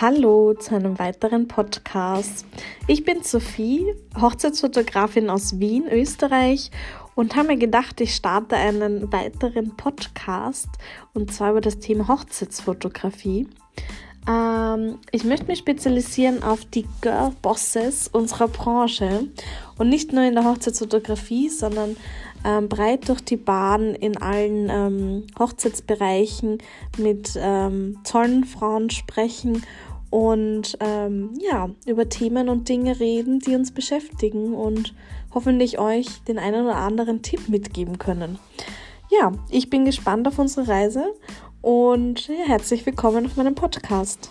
Hallo zu einem weiteren Podcast. Ich bin Sophie, Hochzeitsfotografin aus Wien, Österreich und habe mir gedacht, ich starte einen weiteren Podcast und zwar über das Thema Hochzeitsfotografie. Ähm, ich möchte mich spezialisieren auf die Girl Bosses unserer Branche und nicht nur in der Hochzeitsfotografie, sondern ähm, breit durch die Bahn in allen ähm, Hochzeitsbereichen mit ähm, tollen Frauen sprechen und ähm, ja, über Themen und Dinge reden, die uns beschäftigen und hoffentlich euch den einen oder anderen Tipp mitgeben können. Ja, ich bin gespannt auf unsere Reise und ja, herzlich willkommen auf meinem Podcast.